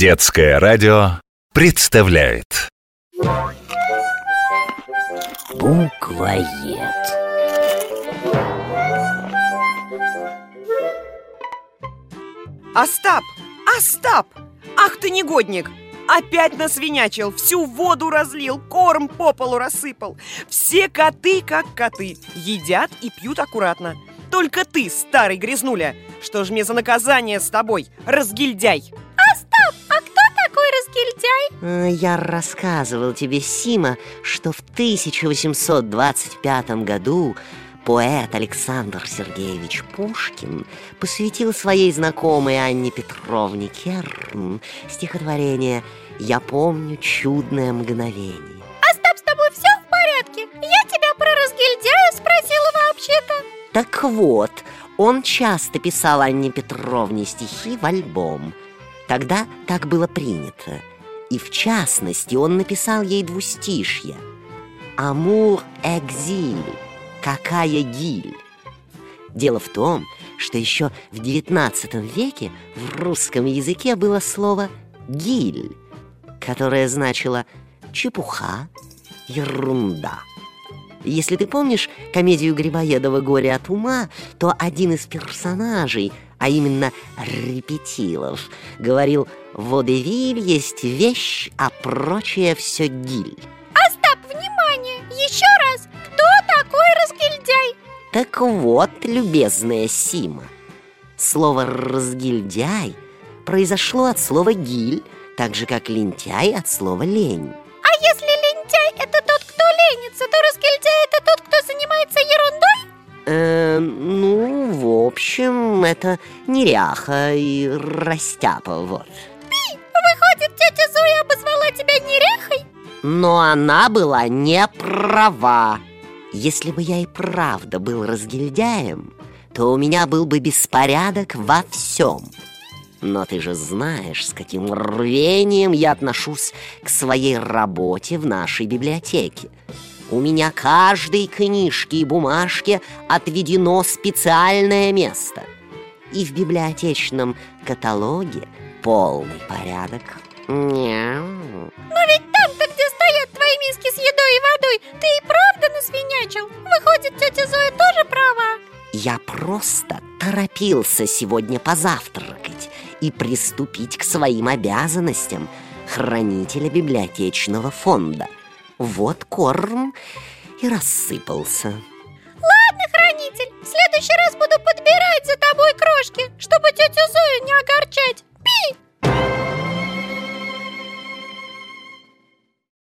Детское радио представляет Буквоед. Остап! Остап! Ах ты негодник! Опять насвинячил, всю воду разлил, корм по полу рассыпал Все коты, как коты, едят и пьют аккуратно Только ты, старый грязнуля, что ж мне за наказание с тобой, разгильдяй разгильдяй? А, Я рассказывал тебе, Сима, что в 1825 году поэт Александр Сергеевич Пушкин посвятил своей знакомой Анне Петровне Керн стихотворение «Я помню чудное мгновение». Остап, с тобой все в порядке? Я тебя про разгильдяя спросила вообще-то Так вот, он часто писал Анне Петровне стихи в альбом. Тогда так было принято. И в частности он написал ей двустишье «Амур экзиль» «Какая гиль?» Дело в том, что еще в XIX веке в русском языке было слово «гиль», которое значило «чепуха», «ерунда». Если ты помнишь комедию Грибоедова «Горе от ума», то один из персонажей, а именно Репетилов, говорил «Водевиль есть вещь, а прочее все гиль». Остап, внимание! Еще раз! Кто такой разгильдяй? Так вот, любезная Сима, слово «разгильдяй» произошло от слова «гиль», так же, как «лентяй» от слова «лень». Общем, это неряха и растяпа, вот. Выходит, тетя Зоя обозвала тебя неряхой? Но она была не права. Если бы я и правда был разгильдяем, то у меня был бы беспорядок во всем. Но ты же знаешь, с каким рвением я отношусь к своей работе в нашей библиотеке. У меня каждой книжке и бумажке отведено специальное место. И в библиотечном каталоге полный порядок. Мяу. Но ведь там-то, где стоят твои миски с едой и водой, ты и правда насвинячил? Выходит, тетя Зоя тоже права? Я просто торопился сегодня позавтракать и приступить к своим обязанностям хранителя библиотечного фонда. Вот корм и рассыпался. Ладно, хранитель, в следующий раз буду подбирать за тобой крошки, чтобы тетю Зою не огорчать